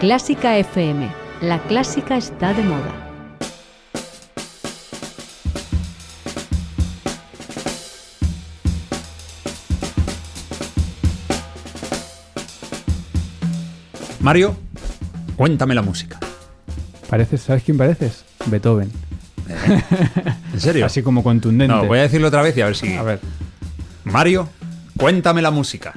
Clásica FM. La clásica está de moda. Mario, cuéntame la música. Pareces, ¿Sabes quién pareces? Beethoven. ¿En serio? Así como contundente. No, voy a decirlo otra vez y a ver si. A ver. Mario, cuéntame la música.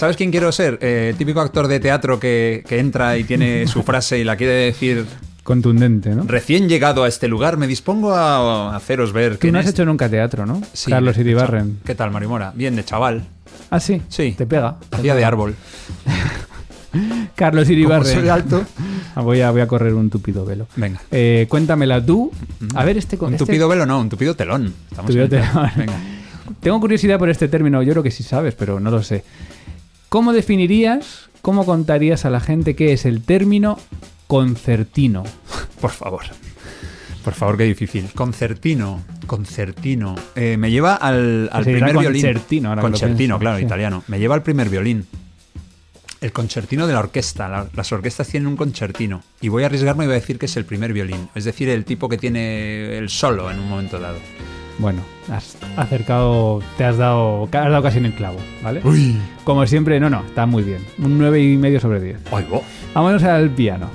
¿Sabes quién quiero ser? Eh, típico actor de teatro que, que entra y tiene su frase y la quiere decir Contundente, ¿no? Recién llegado a este lugar, me dispongo a haceros ver Tú que no has este- hecho nunca teatro, ¿no? Sí, Carlos Iribarren. ¿Qué tal, Mario Mora? Bien, de chaval. Ah, sí. Sí. Te pega. Hacía de árbol. Carlos Iribarren. Como soy alto. Ah, voy, a, voy a correr un tupido velo. Venga. Eh, cuéntamela tú. A ver, este... Un este- tupido velo, no, un tupido telón. Estamos Tupido telón. Venga. Tengo curiosidad por este término. Yo creo que sí sabes, pero no lo sé. ¿Cómo definirías, cómo contarías a la gente qué es el término concertino? Por favor. Por favor, qué difícil. Concertino. Concertino. Eh, me lleva al, primer violín. concertino, ahora Concertino, claro, sí. italiano. Me lleva al primer violín. El concertino de la orquesta. La- las orquestas tienen un concertino. Y voy a arriesgarme y voy a decir que es el primer violín. Es decir, el tipo que tiene el solo en un momento dado. Bueno, has acercado, te has dado, has dado casi en el clavo, ¿vale? Uy. Como siempre, no, no, está muy bien. Un 9 y medio sobre 10. Ay. Vámonos al piano.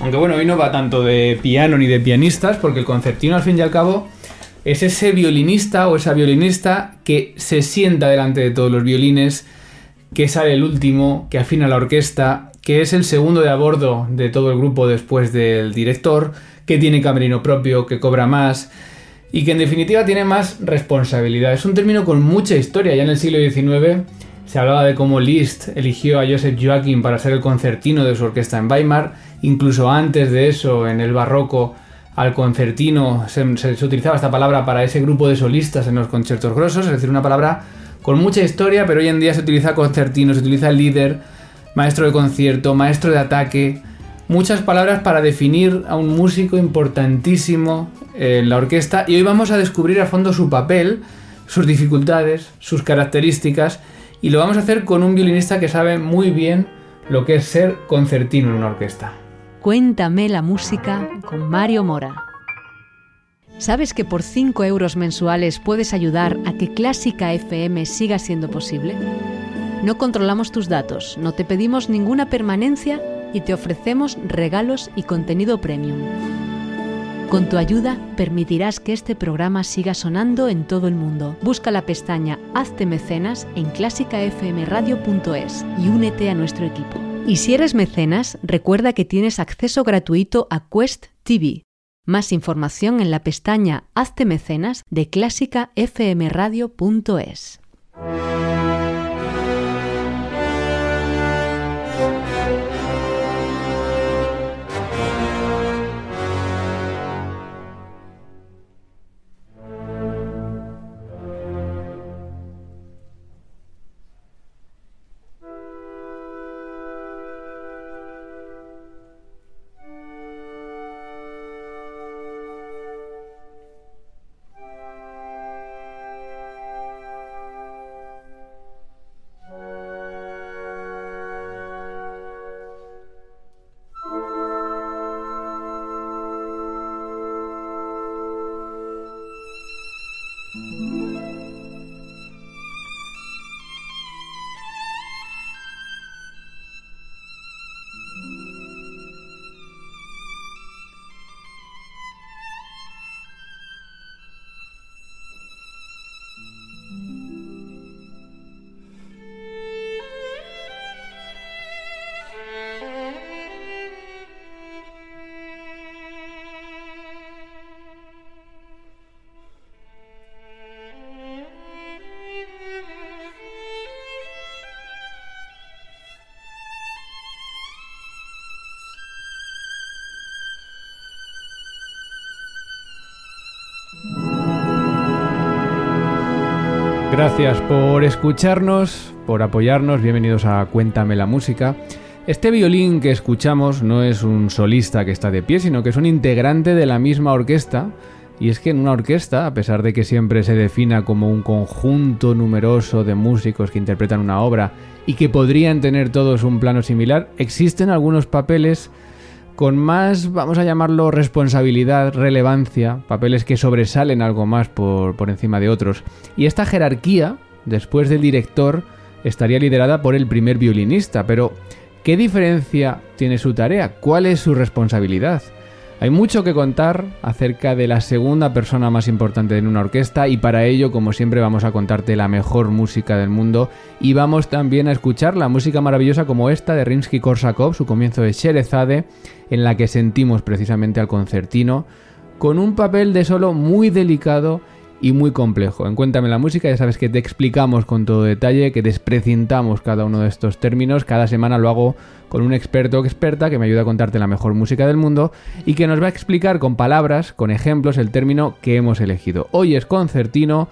Aunque bueno, hoy no va tanto de piano ni de pianistas, porque el concertino al fin y al cabo es ese violinista o esa violinista que se sienta delante de todos los violines, que sale el último, que afina la orquesta, que es el segundo de a bordo de todo el grupo después del director, que tiene camerino propio, que cobra más y que en definitiva tiene más responsabilidad. Es un término con mucha historia. Ya en el siglo XIX se hablaba de cómo Liszt eligió a Joseph Joachim para ser el concertino de su orquesta en Weimar. Incluso antes de eso, en el barroco, al concertino se, se- utilizaba esta palabra para ese grupo de solistas en los conciertos grosos, es decir, una palabra con mucha historia, pero hoy en día se utiliza concertino, se utiliza líder, maestro de concierto, maestro de ataque, muchas palabras para definir a un músico importantísimo en la orquesta y hoy vamos a descubrir a fondo su papel, sus dificultades, sus características y lo vamos a hacer con un violinista que sabe muy bien lo que es ser concertino en una orquesta. Cuéntame la música con Mario Mora. ¿Sabes que por 5 euros mensuales puedes ayudar a que Clásica FM siga siendo posible? No controlamos tus datos, no te pedimos ninguna permanencia y te ofrecemos regalos y contenido premium. Con tu ayuda permitirás que este programa siga sonando en todo el mundo. Busca la pestaña Hazte mecenas en clásicafmradio.es y únete a nuestro equipo. Y si eres mecenas, recuerda que tienes acceso gratuito a Quest TV. Más información en la pestaña Hazte mecenas de clásicafmradio.es. Gracias por escucharnos, por apoyarnos, bienvenidos a Cuéntame la Música. Este violín que escuchamos no es un solista que está de pie, sino que es un integrante de la misma orquesta. Y es que en una orquesta, a pesar de que siempre se defina como un conjunto numeroso de músicos que interpretan una obra y que podrían tener todos un plano similar, existen algunos papeles con más, vamos a llamarlo, responsabilidad, relevancia, papeles que sobresalen algo más por, por encima de otros. Y esta jerarquía, después del director, estaría liderada por el primer violinista, pero ¿qué diferencia tiene su tarea? ¿Cuál es su responsabilidad? Hay mucho que contar acerca de la segunda persona más importante en una orquesta y para ello, como siempre, vamos a contarte la mejor música del mundo y vamos también a escuchar la música maravillosa como esta de Rimsky-Korsakov, su comienzo de Sherezade, en la que sentimos precisamente al concertino con un papel de solo muy delicado y muy complejo. En Cuéntame la música, ya sabes que te explicamos con todo detalle, que desprecintamos cada uno de estos términos. Cada semana lo hago con un experto o experta que me ayuda a contarte la mejor música del mundo y que nos va a explicar con palabras, con ejemplos, el término que hemos elegido. Hoy es concertino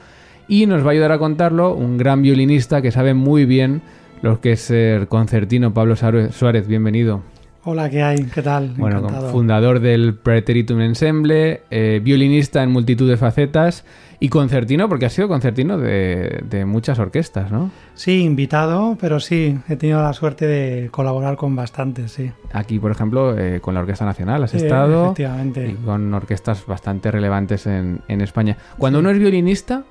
y nos va a ayudar a contarlo un gran violinista que sabe muy bien lo que es ser concertino, Pablo Suárez. Bienvenido. Hola, ¿qué hay? ¿Qué tal? Bueno, fundador del Preteritum Ensemble, eh, violinista en multitud de facetas y concertino, porque has sido concertino de, muchas orquestas, ¿no? Sí, invitado, pero sí, he tenido la suerte de colaborar con bastantes, sí. Aquí, por ejemplo, eh, con la Orquesta Nacional has estado. Efectivamente. Y con orquestas bastante relevantes en, España. Cuando uno es violinista,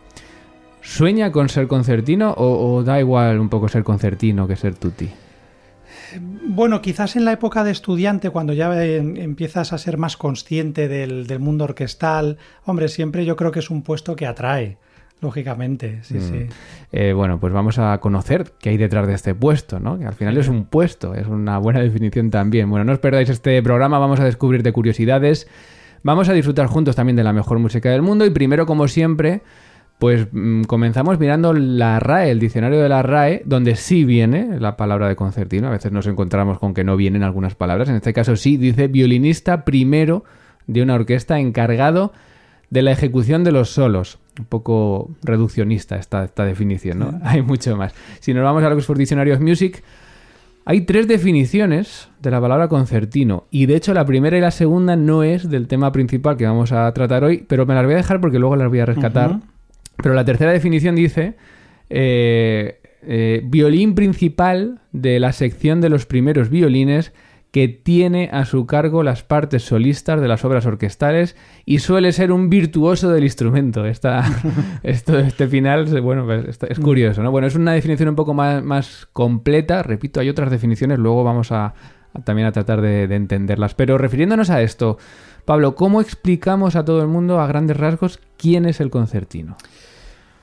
¿sueña con ser concertino o, o da igual un poco ser concertino que ser tutti? Bueno, quizás en la época de estudiante, cuando ya empiezas a ser más consciente del, mundo orquestal, hombre, siempre yo creo que es un puesto que atrae. Lógicamente, sí, mm. sí. Eh, bueno, pues vamos a conocer qué hay detrás de este puesto, ¿no? Que al final es un puesto, es una buena definición también. Bueno, no os perdáis este programa, vamos a descubrir de curiosidades, vamos a disfrutar juntos también de la mejor música del mundo y primero, como siempre, pues mm, comenzamos mirando la RAE, el diccionario de la RAE, donde sí viene la palabra de concertino. A veces nos encontramos con que no vienen algunas palabras. En este caso sí, dice violinista primero de una orquesta encargado de la ejecución de los solos. Un poco reduccionista esta, esta definición, ¿no? Hay mucho más. Si nos vamos a Oxford Dictionary of Music, hay tres definiciones de la palabra concertino. Y de hecho la primera y la segunda no es del tema principal que vamos a tratar hoy, pero me las voy a dejar porque luego las voy a rescatar. Pero la tercera definición dice eh, eh, violín principal de la sección de los primeros violines que tiene a su cargo las partes solistas de las obras orquestales y suele ser un virtuoso del instrumento. Esta, esto, este final, bueno, pues, es curioso, ¿no? Bueno, es una definición un poco más, más completa. Repito, hay otras definiciones, luego vamos a, también a tratar de, de, entenderlas. Pero refiriéndonos a esto, Pablo, ¿cómo explicamos a todo el mundo a grandes rasgos quién es el concertino?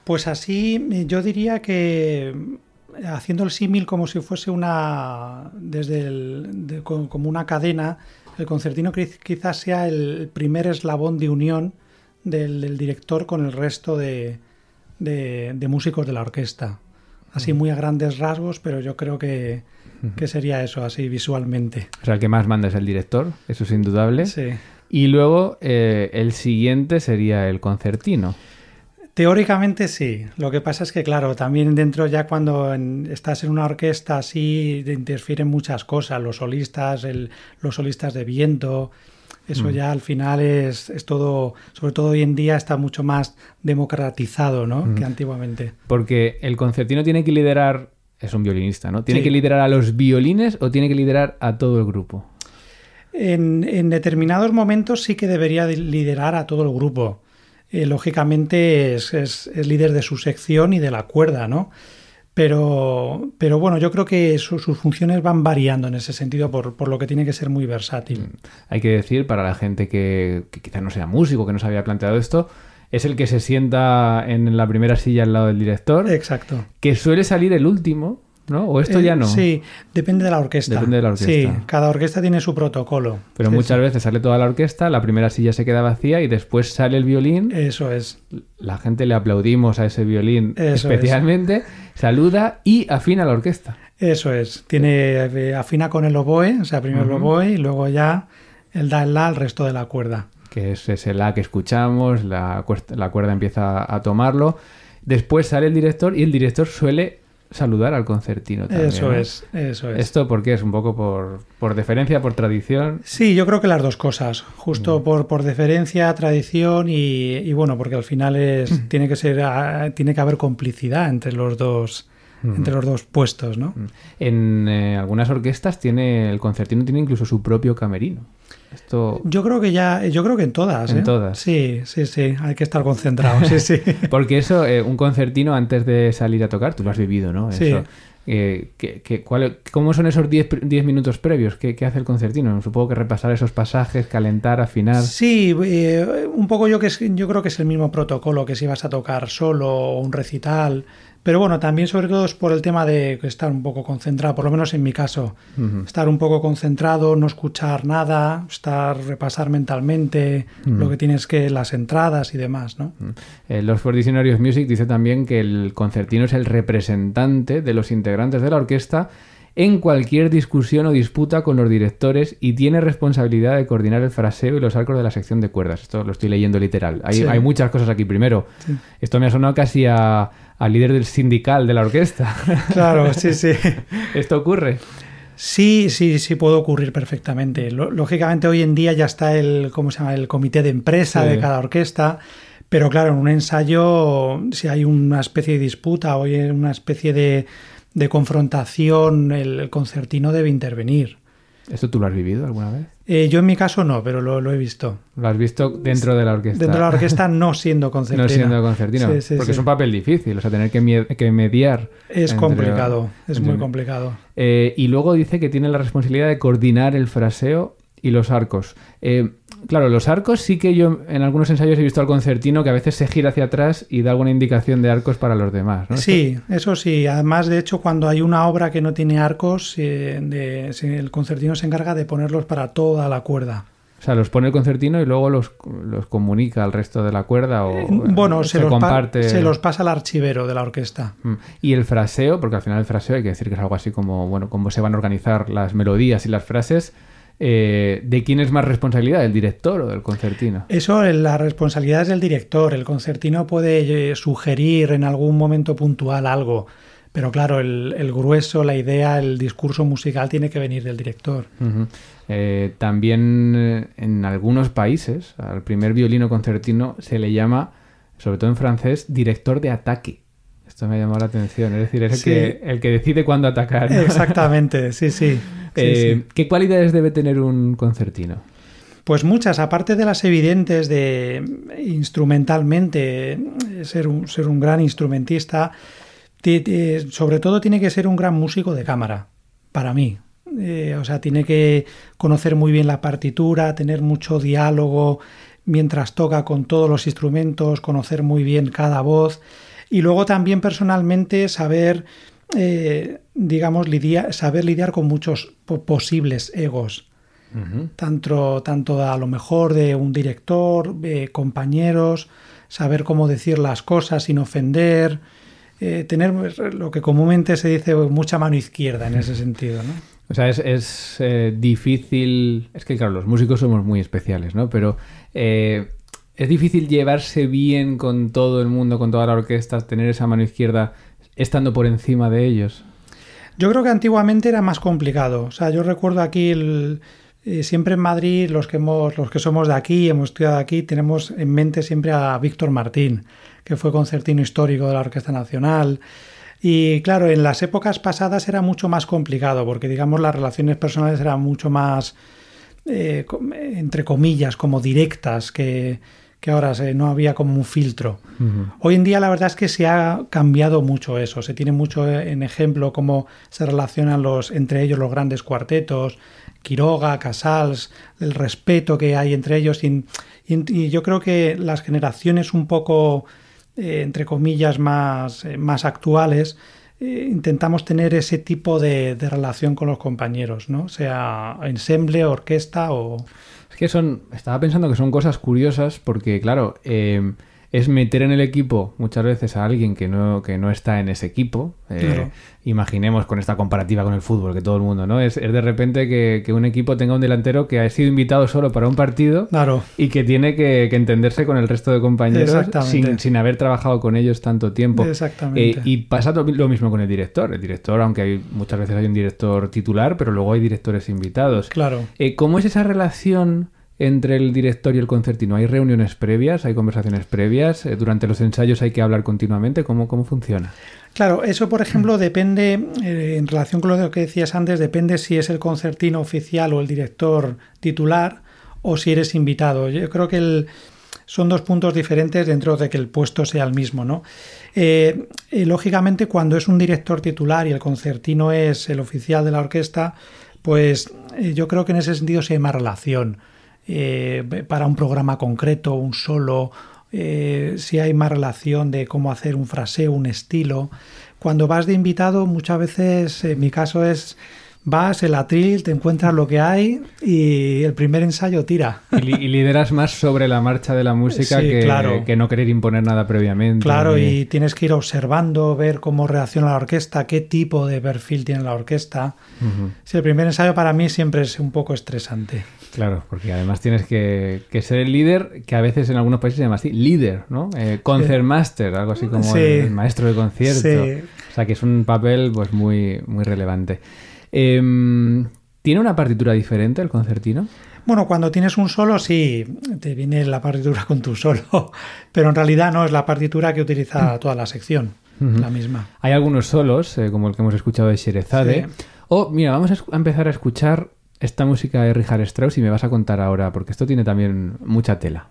Pues así eh, yo diría que eh, haciendo el símil como si fuese una desde el, como una cadena, el concertino quizás sea el primer eslabón de unión del, director con el resto de, músicos de la orquesta. Así muy a grandes rasgos, pero yo creo que, sería eso, así visualmente. O sea, el que más manda es el director, eso es indudable. Sí. Y luego eh, el siguiente sería el concertino. Teóricamente sí. Lo que pasa es que, claro, también dentro ya cuando estás en una orquesta así interfieren muchas cosas, los solistas, los solistas de viento, eso mm. ya al final es, todo, sobre todo hoy en día está mucho más democratizado ¿no? Mm. que antiguamente. Porque el concertino tiene que liderar, es un violinista, ¿no? ¿Tiene que liderar a los violines o tiene que liderar a todo el grupo? En, en determinados momentos sí que debería liderar a todo el grupo eh, lógicamente es, líder de su sección y de la cuerda, ¿no? Pero, pero bueno, yo creo que sus funciones van variando en ese sentido, por, lo que tiene que ser muy versátil. Mm. Hay que decir, para la gente que, que quizá no sea músico, que no se había planteado esto, es el que se sienta en la primera silla al lado del director. Exacto. Que suele salir el último, ¿no? ¿O esto ya no? Eh, sí, depende de la orquesta. Depende de la orquesta. Sí, cada orquesta tiene su protocolo. Pero muchas veces sale toda la orquesta, la primera silla se queda vacía y después sale el violín. Eso es. La gente le aplaudimos a ese violín especialmente, saluda y afina la orquesta. Eso es. Tiene eh, afina con el oboe, o sea, primero el oboe y luego ya él da el la al resto de la cuerda. Que es ese la que escuchamos, la, la cuerda empieza a tomarlo Después sale el director y el director suele saludar al concertino también. Eso es, eso es. ¿Esto por qué? ¿Es un poco por, por deferencia, por tradición? Sí, yo creo que las dos cosas, Mm. justo por, por deferencia, tradición y, y bueno, porque al final es Mm. tiene que ser ah, tiene que haber complicidad entre los dos Mm. entre los dos puestos, ¿no? En eh, algunas orquestas tiene el concertino tiene incluso su propio camerino. Esto Yo creo que ya, yo creo que en todas, En ¿eh? todas. Sí, sí, sí, hay que estar concentrado, sí, sí. porque eso eh, un concertino antes de salir a tocar, tú lo has vivido, ¿no? Sí. Eso. Eh, ¿qué- qué- cuál- ¿Cómo son esos 10 pr- 10 minutos previos? ¿Qué, qué hace el concertino? Supongo que repasar esos pasajes, calentar, afinar. Sí, eh, un poco yo que es- yo creo que es el mismo protocolo que si vas a tocar solo o un recital, pero bueno, también sobre todo es por el tema de estar un poco concentrado, por lo menos en mi caso, estar un poco concentrado, no escuchar nada, estar repasar mentalmente lo que tienes que las entradas y demás, ¿no? Eh, los for Dictionary of Music dice también que el concertino es el representante de los integrantes de la orquesta en cualquier discusión o disputa con los directores y tiene responsabilidad de coordinar el fraseo y los arcos de la sección de cuerdas. Esto lo estoy leyendo literal. Hay, Sí. hay muchas cosas aquí. Primero, esto me ha sonado casi a- al líder del sindical de la orquesta. Claro, sí, sí. esto ocurre. Sí, sí, sí puede ocurrir perfectamente. Lógicamente hoy en día ya está el, ¿cómo se llama? El comité de empresa Sí. de cada orquesta, pero claro, en un ensayo, si hay una especie de disputa o hay una especie de, de confrontación, el, concertino debe intervenir. ¿Esto tú lo has vivido alguna vez? Eh, yo en mi caso no, pero lo, lo he visto. ¿Lo has visto dentro de la orquesta? Dentro de la orquesta no siendo concertino. No siendo concertino. Sí, sí, porque sí. es un papel difícil. O sea, tener que, mediar. Es entre- complicado, es muy complicado. Eh, y luego dice que tiene la responsabilidad de coordinar el fraseo y los arcos. Eh, claro, los arcos sí que yo en algunos ensayos he visto al concertino que a veces se gira hacia atrás y da alguna indicación de arcos para los demás. ¿no? Sí, eso sí. Además, de hecho, cuando hay una obra que no tiene arcos, eh, de- el concertino se encarga de ponerlos para toda la cuerda. O sea, los pone el concertino y luego los, los comunica al resto de la cuerda o Eh, bueno, se, los pa- comparte. se los pasa al archivero de la orquesta. Mm. Y el fraseo, porque al final el fraseo hay que decir que es algo así como, bueno, cómo se van a organizar las melodías y las frases. Eh, ¿De quién es más responsabilidad? ¿Del director o del concertino? Eso, eh, la responsabilidad es del director. El concertino puede eh, sugerir en algún momento puntual algo, pero claro, el, el grueso, la idea, el discurso musical tiene que venir del director. Eh, también en algunos países al primer violino concertino se le llama, sobre todo en francés, director de ataque. Esto me ha llamado la atención. Es decir, es el, Sí. que, el que decide cuándo atacar. ¿no? Exactamente, sí, Eh, sí. ¿Qué cualidades debe tener un concertino? Pues muchas, aparte de las evidentes de instrumentalmente ser un, ser un gran instrumentista, ti- ti- sobre todo tiene que ser un gran músico de cámara, para mí. Eh, o sea, tiene que conocer muy bien la partitura, tener mucho diálogo mientras toca con todos los instrumentos, conocer muy bien cada voz y luego también personalmente saber, eh, digamos, lidiar, saber lidiar con muchos po- posibles egos tanto, tanto a lo mejor de un director, de compañeros, saber cómo decir las cosas sin ofender, eh, tener lo que comúnmente se dice mucha mano izquierda en ese sentido, ¿no? O sea, es, es, eh, difícil. Es que, claro, los músicos somos muy especiales, ¿no? Pero eh, es difícil llevarse bien con todo el mundo, con toda la orquesta, tener esa mano izquierda estando por encima de ellos. Yo creo que antiguamente era más complicado. O sea, yo recuerdo aquí eh, siempre en Madrid, los que hemos, los que somos de aquí, hemos estudiado aquí, tenemos en mente siempre a Víctor Martín, que fue concertino histórico de la Orquesta Nacional. Y claro, en las épocas pasadas era mucho más complicado, porque digamos las relaciones personales eran mucho más, eh, entre comillas, como directas, que, que ahora se- no había como un filtro. Hoy en día la verdad es que se ha cambiado mucho eso. Se tiene mucho en ejemplo cómo se relacionan los entre ellos los grandes cuartetos, Quiroga, Casals, el respeto que hay entre ellos. Y, y- y yo creo que las generaciones un poco, eh, entre comillas, más, eh, más actuales, eh, intentamos tener ese tipo de, de relación con los compañeros, ¿no? Sea ensemble, orquesta o... Es que son. Estaba pensando que son cosas curiosas porque, claro, eh, es meter en el equipo muchas veces a alguien que no, que no está en ese equipo. Eh, Claro. Imaginemos con esta comparativa con el fútbol, que todo el mundo, ¿no? Es, es de repente que, que un equipo tenga un delantero que ha sido invitado solo para un partido Claro. y que tiene que, que entenderse con el resto de compañeros sin, sin haber trabajado con ellos tanto tiempo. Exactamente. Eh, y pasa lo lo mismo con el director. El director, aunque hay, muchas veces hay un director titular, pero luego hay directores invitados. Claro. Eh, ¿Cómo es esa relación entre el director y el concertino? ¿Hay reuniones previas? ¿Hay conversaciones previas? Eh, ¿Durante los ensayos hay que hablar continuamente? ¿Cómo, cómo funciona? Claro, eso por ejemplo depende, eh, en relación con lo que decías antes, depende si es el concertino oficial o el director titular o si eres invitado. Yo creo que el- son dos puntos diferentes dentro de que el puesto sea el mismo, ¿no? Eh, eh, lógicamente, cuando es un director titular y el concertino es el oficial de la orquesta, pues yo creo que en ese sentido hay más relación. Eh, para un programa concreto, un solo, eh, si hay más relación de cómo hacer un fraseo, un estilo. Cuando vas de invitado, muchas veces, en mi caso es, vas, el atril, te encuentras lo que hay y el primer ensayo tira. Y, li- y lideras más sobre la marcha de la música Sí, que, claro. que no querer imponer nada previamente. Claro, ni- y tienes que ir observando, ver cómo reacciona la orquesta, qué tipo de perfil tiene la orquesta. Sí, el primer ensayo para mí siempre es un poco estresante. Claro, porque además tienes que, que ser el líder, que a veces en algunos países se llama así, líder, ¿no? Eh, concertmaster, algo así como Sí. el, maestro de concierto. Sí. O sea que es un papel pues muy, muy relevante. Em, ¿Tiene una partitura diferente el concertino? Bueno, cuando tienes un solo, sí, te viene la partitura con tu solo, pero en realidad no es la partitura que utiliza toda la sección, la misma. Hay algunos solos, eh, como el que hemos escuchado de Sherezade. Sí. O, mira, vamos a empezar a escuchar esta música de Richard Strauss y me vas a contar ahora, porque esto tiene también mucha tela.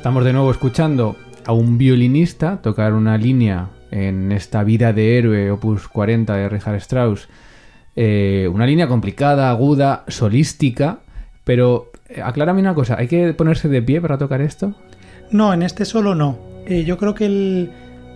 Estamos de nuevo escuchando a un violinista tocar una línea en esta vida de héroe, opus 40 de Richard Strauss. Eh, una línea complicada, aguda, solística, pero eh, aclárame una cosa, ¿hay que ponerse de pie para tocar esto? No, en este solo no. Eh, yo creo que el,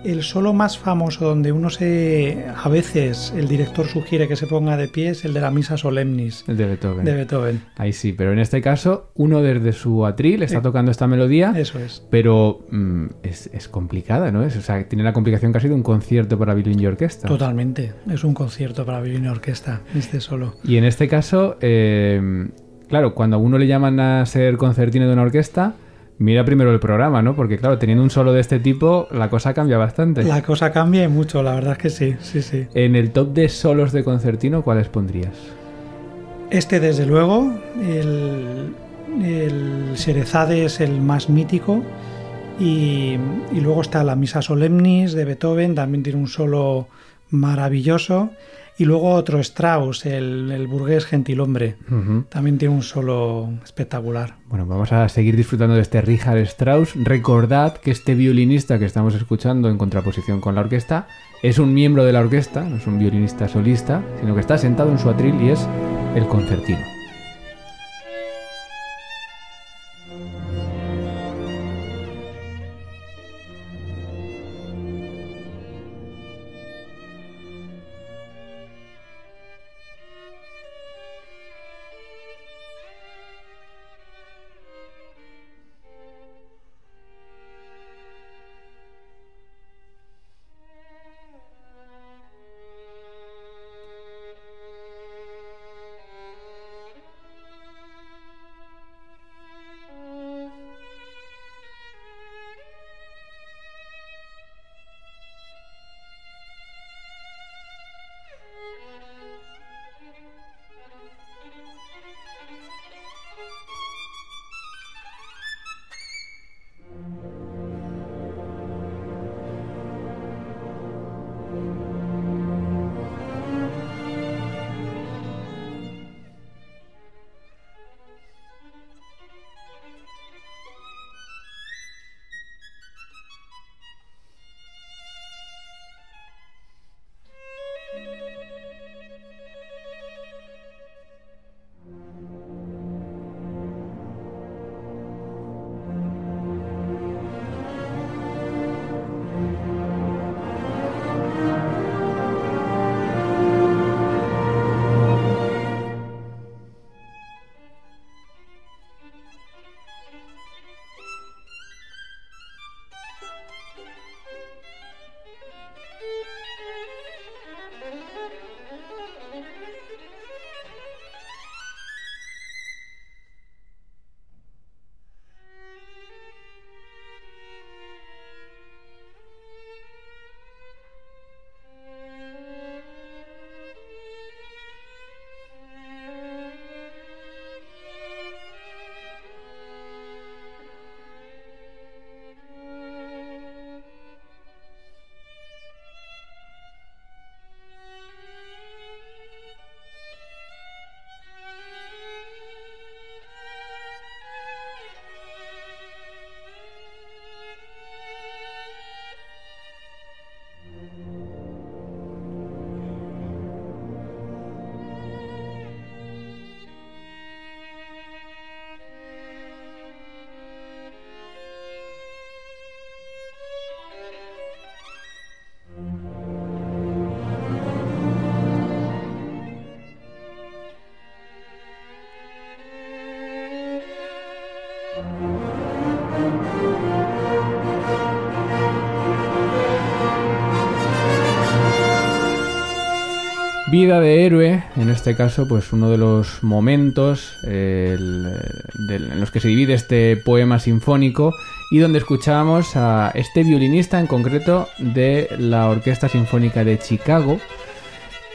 el solo más famoso donde uno se... A veces el director sugiere que se ponga de pie es el de la Misa Solemnis El de Beethoven. de Beethoven. Ahí sí, pero en este caso, uno desde su atril está Eh, tocando esta melodía, Eso es. pero mm, es, es complicada, ¿no? Es, o sea, tiene la complicación casi de un concierto para violín y orquesta. Totalmente. Es un concierto para violín y orquesta, este solo. Y en este caso, eh, claro, cuando a uno le llaman a ser concertino de una orquesta, mira primero el programa, ¿no? Porque claro, teniendo un solo de este tipo, la cosa cambia bastante. La cosa cambia y mucho, la verdad es que sí, sí, sí. En el top de solos de concertino, ¿cuáles pondrías? Este, desde luego, el, el Sherezade es el más mítico. Y, y luego está la Misa Solemnis de Beethoven, también tiene un solo maravilloso. Y luego otro Strauss, el, el burgués gentilhombre, también tiene un solo espectacular. Bueno, vamos a seguir disfrutando de este Richard Strauss. Recordad que este violinista que estamos escuchando en contraposición con la orquesta es un miembro de la orquesta, no es un violinista solista, sino que está sentado en su atril y es el concertino. Vida de héroe, en este caso, pues uno de los momentos eh, el, en los que se divide este poema sinfónico y donde escuchábamos a este violinista en concreto de la Orquesta Sinfónica de Chicago,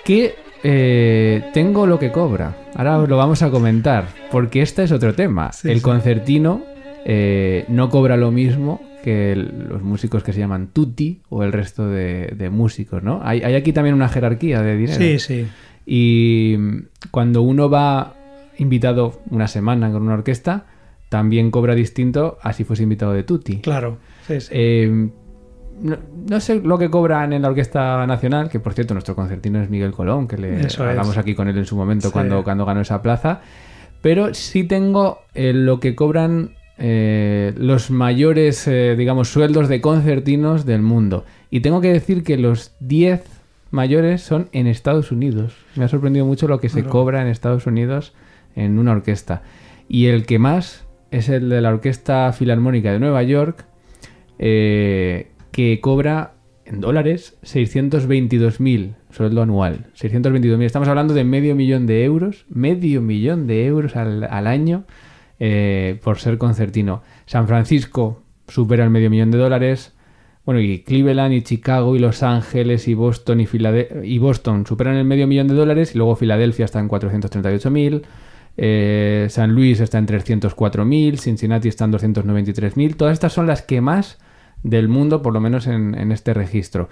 que eh, tengo lo que cobra. Ahora lo vamos a comentar, porque este es otro tema. Sí, el sí. concertino eh, no cobra lo mismo que los músicos que se llaman tutti o el resto de, de músicos, ¿no? Hay, hay aquí también una jerarquía de dinero. Sí, sí. Y mm, cuando uno va invitado una semana con una orquesta, también cobra distinto a si fuese invitado de tutti. Claro. Sí, sí. Eh, no, no sé lo que cobran en la Orquesta Nacional, que por cierto nuestro concertino es Miguel Colón, que le Eso es. hablamos aquí con él en su momento Sí. cuando, cuando ganó esa plaza. Pero sí tengo eh, lo que cobran eh, los mayores, eh, digamos, sueldos de concertinos del mundo. Y tengo que decir que los 10 mayores son en Estados Unidos. Me ha sorprendido mucho lo que se Claro. cobra en Estados Unidos en una orquesta. Y el que más es el de la Orquesta Filarmónica de Nueva York, eh, que cobra en dólares 622.000 sueldo anual. 622.000. Estamos hablando de medio millón de euros, medio millón de euros al, al año eh, por ser concertino. San Francisco supera el medio millón de dólares. Bueno, y Cleveland y Chicago y Los Ángeles y Boston y, y Boston superan el medio millón de dólares y luego Filadelfia está en 438.000. Eh, San Luis está en 304.000, Cincinnati está en 293.000. Todas estas son las que más del mundo, por lo menos en, en este registro.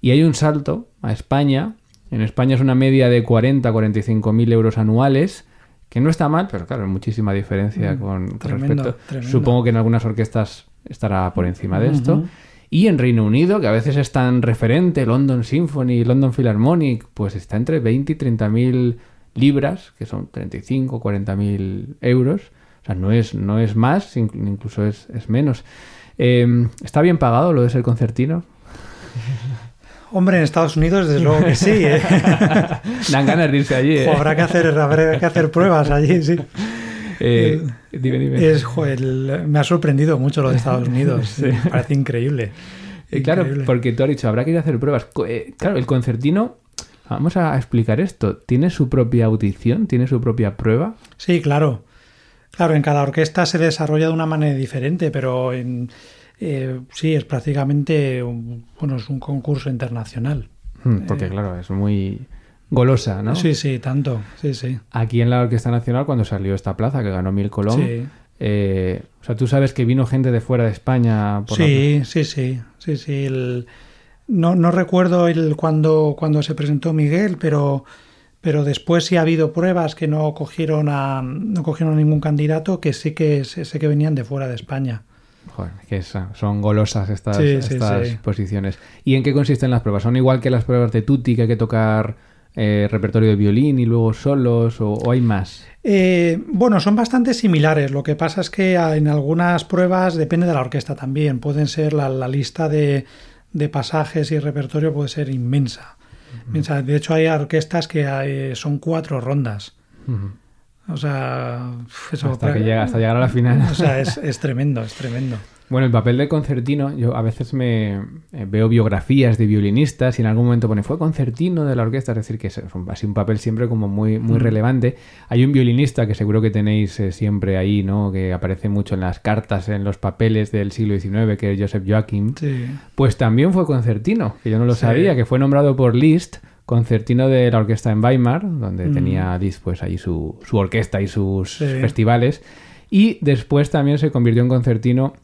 Y hay un salto a España. En España es una media de 40-45.000 euros anuales, que no está mal, pero claro, muchísima diferencia Mm, con, con tremendo, respecto. tremendo. Supongo que en algunas orquestas estará por encima de esto. Ujú. Y en Reino Unido, que a veces es tan referente, London Symphony, London Philharmonic, pues está entre 20 y 30 mil libras, que son 35, 40 mil euros. O sea, no es, no es más, inc- incluso es, es menos. Eh, ¿Está bien pagado lo de ser concertino? Hombre, en Estados Unidos, desde luego que sí. ¿eh? Dan ganas de irse allí. ¿eh? Jo, habrá, que hacer, habrá que hacer pruebas allí, sí. Eh, dime, dime. Es, el- me ha sorprendido mucho lo de Estados Unidos. Sí. Me parece increíble. Eh, claro, porque tú has dicho, habrá que ir a hacer pruebas. Eh, claro, el concertino, vamos a explicar esto, ¿tiene su propia audición? ¿Tiene su propia prueba? Sí, claro. Claro, en cada orquesta se desarrolla de una manera diferente, pero en, eh, sí, es prácticamente un, bueno, es un concurso internacional. Hmm, Porque claro, es muy golosa, ¿no? Sí, sí, tanto. Sí, sí. Aquí en la Orquesta Nacional, cuando salió esta plaza que ganó Mil Colón, Sí. eh, o sea, tú sabes que vino gente de fuera de España por la Sí, sí, sí, sí, sí. el- no, no recuerdo el cuando, cuando se presentó Miguel, pero, pero después sí ha habido pruebas que no cogieron a, no cogieron a ningún candidato que sí que sé que venían de fuera de España. Joder, que son golosas estas, Sí, estas sí. posiciones. ¿Y en qué consisten las pruebas? ¿Son igual que las pruebas de Tutti, que hay que tocar eh, repertorio de violín y luego solos, o, o hay más? Eh, bueno, son bastante similares. Lo que pasa es que en algunas pruebas depende de la orquesta también. Pueden ser la, la lista de, de pasajes y repertorio puede ser inmensa. De hecho, hay orquestas que hay- son cuatro rondas. O sea, eso hasta, que llega, hasta llegar a la final. O sea, es, es tremendo, es tremendo. Bueno, el papel de concertino, yo a veces me eh, veo biografías de violinistas y en algún momento pone fue concertino de la orquesta, es decir, que es un- así un papel siempre como muy, muy relevante. Hay un violinista que seguro que tenéis eh, siempre ahí, ¿no? Que aparece mucho en las cartas, en los papeles del siglo XIX, que es Joseph Joachim. Sí. Pues también fue concertino, que yo no lo Sí. sabía, que fue nombrado por Liszt concertino de la orquesta en Weimar, donde Mm. tenía pues ahí su, su orquesta y sus Sí. festivales. Y después también se convirtió en concertino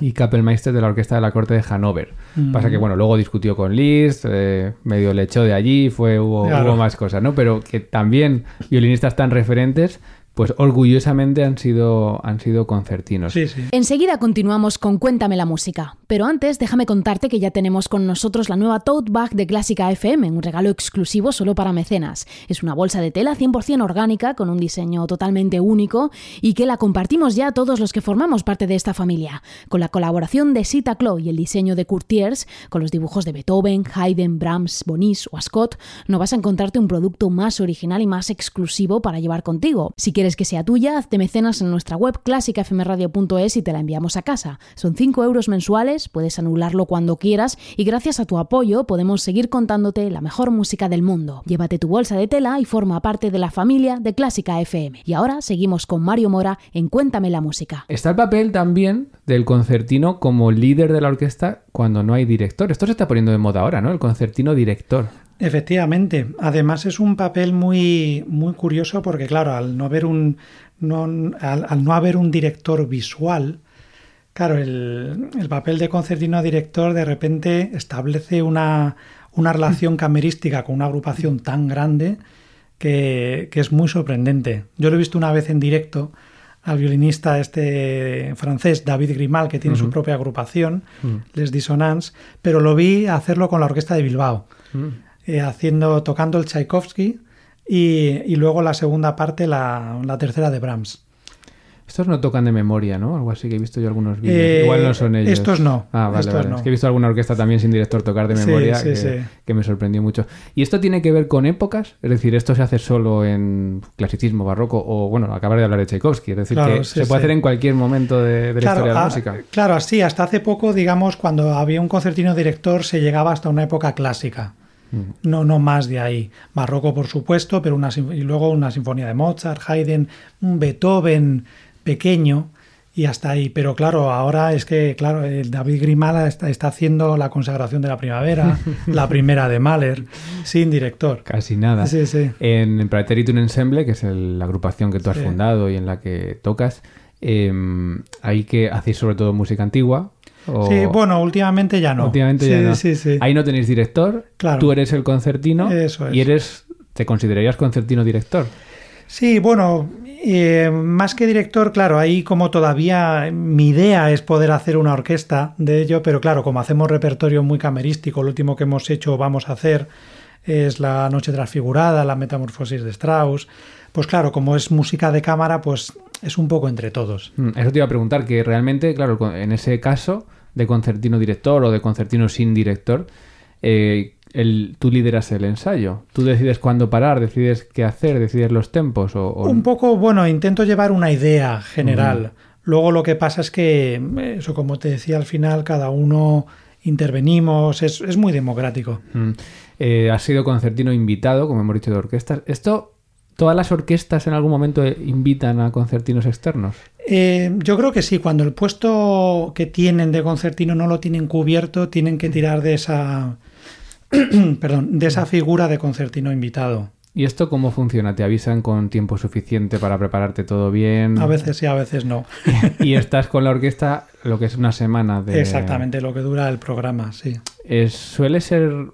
y Kapellmeister de la orquesta de la corte de Hannover. Mm. Pasa que, bueno, luego discutió con Liszt, eh, medio le echó de allí, fue, hubo, Claro. hubo más cosas, ¿no? Pero que también violinistas tan referentes, pues orgullosamente han sido, han sido concertinos. Sí, sí. Enseguida continuamos con Cuéntame la música. Pero antes, déjame contarte que ya tenemos con nosotros la nueva tote bag de Clásica FM, un regalo exclusivo solo para mecenas. Es una bolsa de tela 100% orgánica con un diseño totalmente único y que la compartimos ya todos los que formamos parte de esta familia. Con la colaboración de Sita Klo y el diseño de Courtiers, con los dibujos de Beethoven, Haydn, Brahms, Bonis o Ascot, no vas a encontrarte un producto más original y más exclusivo para llevar contigo. Si quieres quieres que sea tuya, hazte mecenas en nuestra web clásicafmradio.es y te la enviamos a casa. Son 5 euros mensuales, puedes anularlo cuando quieras y gracias a tu apoyo podemos seguir contándote la mejor música del mundo. Llévate tu bolsa de tela y forma parte de la familia de Clásica FM. Y ahora seguimos con Mario Mora en Cuéntame la música. Está el papel también del concertino como líder de la orquesta cuando no hay director. Esto se está poniendo de moda ahora, ¿no? El concertino director. Efectivamente. Además es un papel muy, muy curioso porque, claro, al no haber un, no, al, no haber un director visual, claro, el, el, papel de concertino director de repente establece una, una relación camerística con una agrupación tan grande que, que, es muy sorprendente. Yo lo he visto una vez en directo al violinista este francés David Grimal, que tiene uh -huh. su propia agrupación, uh -huh. Les Dissonance, pero lo vi hacerlo con la orquesta de Bilbao. Uh -huh eh, haciendo, tocando el Tchaikovsky y, y, luego la segunda parte, la, la, tercera de Brahms. Estos no tocan de memoria, ¿no? Algo así que he visto yo algunos vídeos. Eh, Igual no son ellos. Estos no. Ah, vale, estos vale. No. Es que he visto alguna orquesta también sin director tocar de memoria sí, sí, que, sí. que, me sorprendió mucho. ¿Y esto tiene que ver con épocas? Es decir, ¿esto se hace solo en clasicismo, barroco o, bueno, acabar de hablar de Tchaikovsky? Es decir, claro, que sí, se puede sí. hacer en cualquier momento de, de la historia de la a, música. Claro, así, hasta hace poco, digamos, cuando había un concertino director se llegaba hasta una época clásica. No, no más de ahí. Barroco, por supuesto, pero una, y luego una sinfonía de Mozart, Haydn, un Beethoven pequeño y hasta ahí. Pero claro, ahora es que, claro, el David Grimala está, está haciendo la consagración de la primavera, la primera de Mahler, sin director. Casi nada. Sí, sí. En, Praeteritum Ensemble, que es el, la agrupación que tú has sí. fundado y en la que tocas, eh, ahí que hacéis sobre todo música antigua, o... Sí, bueno, últimamente ya no. Últimamente sí, ya no. Sí, sí. Ahí no tenéis director, claro. tú eres el concertino Eso es. y eres, te considerarías concertino director. Sí, bueno, eh, más que director, claro, ahí como todavía mi idea es poder hacer una orquesta de ello, pero claro, como hacemos repertorio muy camerístico, lo último que hemos hecho vamos a hacer es la Noche Transfigurada, la Metamorfosis de Strauss, pues claro, como es música de cámara, pues es un poco entre todos. Mm, Eso te iba a preguntar, que realmente, claro, en ese caso de concertino director o de concertino sin director, eh, el, tú lideras el ensayo. Tú decides cuándo parar, decides qué hacer, decides los tempos. O, o... Un poco, bueno, intento llevar una idea general. Uh -huh. Luego lo que pasa es que, eso como te decía al final, cada uno intervenimos, es, es muy democrático. Mm. Eh, has sido concertino invitado, como hemos dicho, de orquestas. ¿Esto ¿Todas las orquestas en algún momento invitan a concertinos externos? Eh, yo creo que sí. Cuando el puesto que tienen de concertino no lo tienen cubierto, tienen que tirar de esa, perdón, de esa figura de concertino invitado. ¿Y esto cómo funciona? ¿Te avisan con tiempo suficiente para prepararte todo bien? A veces sí, a veces no. y estás con la orquesta lo que es una semana de... Exactamente, lo que dura el programa, sí. Es, suele ser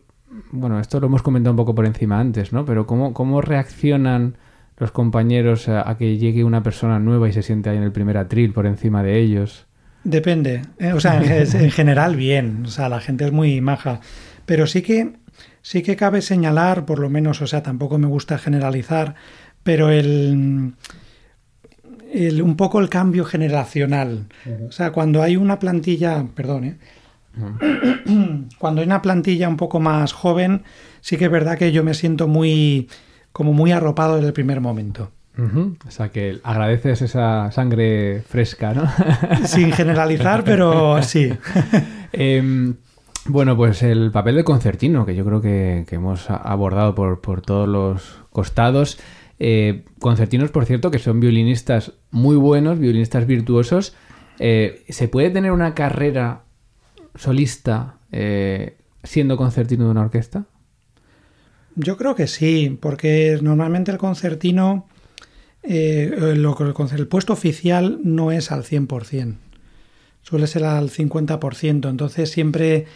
bueno, esto lo hemos comentado un poco por encima antes, ¿no? Pero ¿cómo, cómo reaccionan los compañeros a, a, que llegue una persona nueva y se siente ahí en el primer atril por encima de ellos? Depende. ¿eh? O sea, en, en, general bien. O sea, la gente es muy maja. Pero sí que, sí que cabe señalar, por lo menos, o sea, tampoco me gusta generalizar, pero el... el un poco el cambio generacional. O sea, cuando hay una plantilla, perdón, ¿eh? Cuando hay una plantilla un poco más joven, sí que es verdad que yo me siento muy como muy arropado desde el primer momento. Uh -huh. O sea que agradeces esa sangre fresca, ¿no? Sin generalizar, pero sí. eh, bueno, pues el papel de concertino, que yo creo que, que hemos abordado por, por, todos los costados. Eh, concertinos, por cierto, que son violinistas muy buenos, violinistas virtuosos. Eh, ¿Se puede tener una carrera solista eh, siendo concertino de una orquesta? Yo creo que sí, porque normalmente el concertino, eh, el, el, puesto oficial no es al 100%, suele ser al 50%, entonces siempre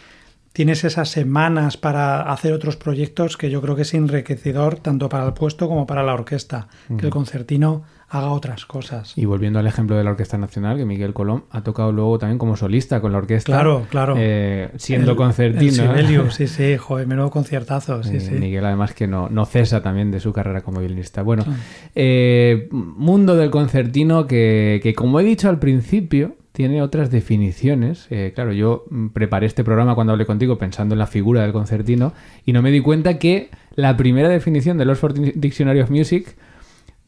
tienes esas semanas para hacer otros proyectos que yo creo que es enriquecedor tanto para el puesto como para la orquesta, uh -huh. que el concertino haga otras cosas. Y volviendo al ejemplo de la Orquesta Nacional, que Miguel Colón ha tocado luego también como solista con la orquesta. Claro, claro. Eh, siendo el, concertino. El sí, sí, joder, menudo conciertazo. Sí, eh, sí. Miguel, además, que no, no cesa también de su carrera como violinista. Bueno, eh, mundo del concertino que, que, como he dicho al principio, tiene otras definiciones. Eh, claro, yo preparé este programa cuando hablé contigo pensando en la figura del concertino y no me di cuenta que la primera definición del Oxford Dictionary of Music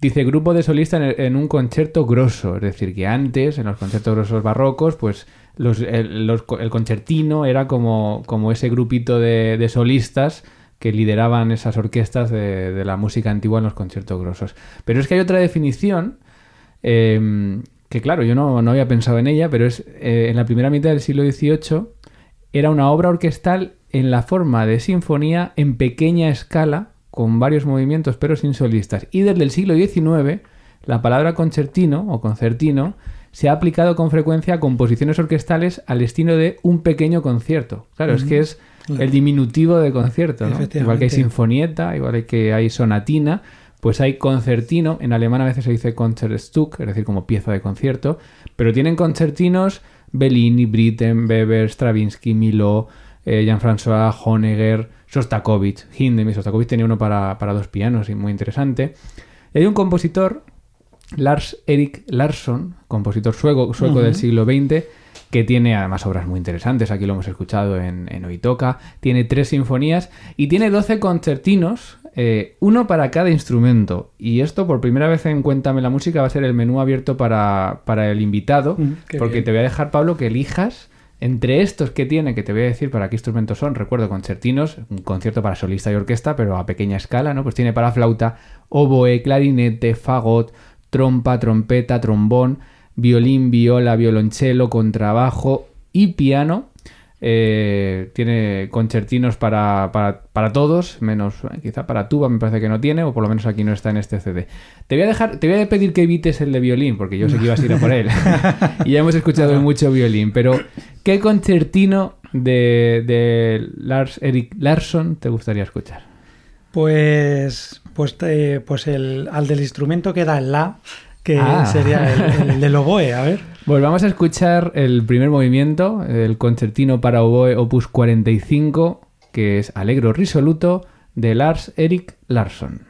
Dice grupo de solistas en, un concierto grosso, es decir, que antes, en los conciertos grosos barrocos, pues los- el, concertino era como, como ese grupito de, solistas que lideraban esas orquestas de, de la música antigua en los conciertos grosos. Pero es que hay otra definición eh, que, claro, yo no, no había pensado en ella, pero es eh, en la primera mitad del siglo XVIII era una obra orquestal en la forma de sinfonía en pequeña escala, con varios movimientos pero sin solistas. Y desde el siglo XIX, la palabra concertino o concertino se ha aplicado con frecuencia a composiciones orquestales al estilo de un pequeño concierto. Claro, es que es el diminutivo de concierto. Igual que hay sinfonieta, igual que hay sonatina, pues hay concertino. En alemán a veces se dice Concertstück, es decir, como pieza de concierto, pero tienen concertinos Bellini, Britten, Weber, Stravinsky, Miló, eh, Jean-François, Honegger, Sostakovich, Hindemith. Sostakovich tenía uno para, para dos pianos y muy interesante. Y hay un compositor, Lars Erik Larsson, compositor sueco, sueco del siglo XX, que tiene además obras muy interesantes, aquí lo hemos escuchado en, en Oitoca, tiene tres sinfonías y tiene 12 concertinos, eh, uno para cada instrumento. Y esto por primera vez en Cuéntame la Música va a ser el menú abierto para, para el invitado, Mm, porque bien. te voy a dejar, Pablo, que elijas entre estos que tiene, que te voy a decir para qué instrumentos son, recuerdo concertinos, un concierto para solista y orquesta, pero a pequeña escala, ¿no? Pues tiene para flauta, oboe, clarinete, fagot, trompa, trompeta, trombón, violín, viola, violonchelo, contrabajo y piano. Eh, tiene concertinos para, para, para todos, menos eh, quizá para tuba me parece que no tiene, o por lo menos aquí no está en este CD. Te voy a dejar, te voy a pedir que evites el de violín, porque yo sé que ibas a ir a por él. y ya hemos escuchado mucho violín, pero ¿qué concertino de, de Lars Erik Larsson te gustaría escuchar? Pues, pues, eh, pues el, al del instrumento queda el La, que Ah. sería el, el del oboe, a ver. Pues vamos a escuchar el primer movimiento, el concertino para oboe opus 45, que es Alegro Risoluto, de Lars Erik Larsson.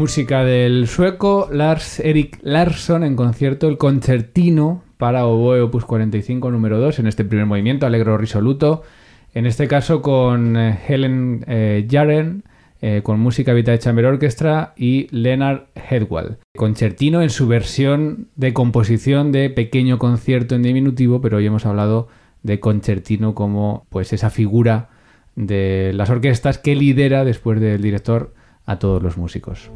Música del sueco Lars Erik Larsson en concierto el concertino para oboe opus 45 número 2 en este primer movimiento, alegro risoluto. En este caso con eh, Helen eh, Jaren, eh, con música Vita de Chamber Orchestra y Leonard Headwell. Concertino en su versión de composición de pequeño concierto en diminutivo, pero hoy hemos hablado de concertino como pues esa figura de las orquestas que lidera después del director a todos los músicos.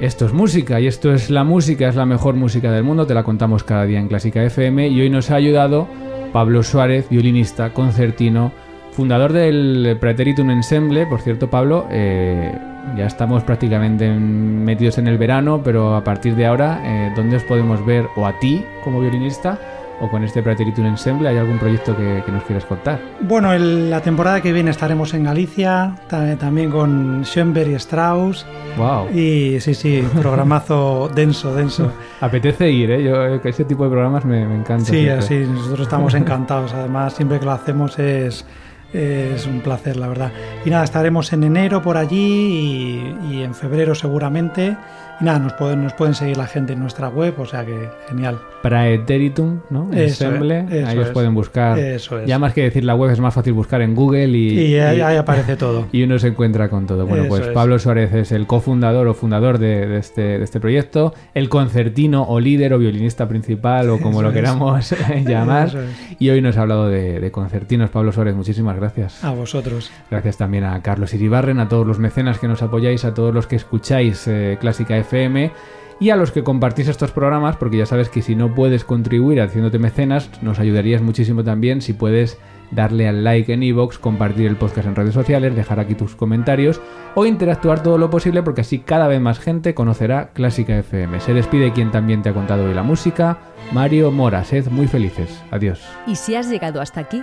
Esto es música y esto es la música, es la mejor música del mundo, te la contamos cada día en Clásica FM y hoy nos ha ayudado Pablo Suárez, violinista, concertino, fundador del Praeteritum Ensemble. Por cierto, Pablo, eh, ya estamos prácticamente metidos en el verano, pero a partir de ahora, eh, ¿dónde os podemos ver o a ti como violinista? o con este Praeteritum Ensemble, ¿hay algún proyecto que, nos quieras contar? Bueno, la temporada que viene estaremos en Galicia, también con Schoenberg y Strauss. Wow. Y sí, sí, programazo denso, denso. Apetece ir, ¿eh? Yo, ese tipo de programas me, me encanta. Sí, sí, nosotros estamos encantados. Además, siempre que lo hacemos es es un placer, la verdad. Y nada, estaremos en enero por allí y, en febrero seguramente. Y nada, nos pueden, nos pueden seguir la gente en nuestra web, o sea que genial. Praeteritum, ¿no? Ensemble, ahí os pueden buscar. Eso es. Ya más que decir la web, es más fácil buscar en Google y, y, ahí, aparece todo. Y uno se encuentra con todo. Bueno, pues Pablo Suárez es el cofundador o fundador de, este, de este proyecto, el concertino o líder o violinista principal o como lo queramos llamar. Y hoy nos ha hablado de, de concertinos. Pablo Suárez, muchísimas gracias. A vosotros. Gracias también a Carlos Iribarren, a todos los mecenas que nos apoyáis, a todos los que escucháis eh, Clásica FM y a los que compartís estos programas, porque ya sabes que si no puedes contribuir haciéndote mecenas, nos ayudarías muchísimo también si puedes darle al like en iVoox, compartir el podcast en redes sociales, dejar aquí tus comentarios o interactuar todo lo posible porque así cada vez más gente conocerá Clásica FM. Se despide quien también te ha contado hoy la música, Mario Mora. Sed muy felices. Adiós. Y si has llegado hasta aquí,